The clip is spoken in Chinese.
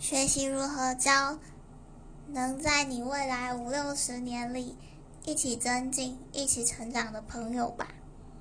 学习如何教能在你未来五六十年里一起增进一起成长的朋友吧。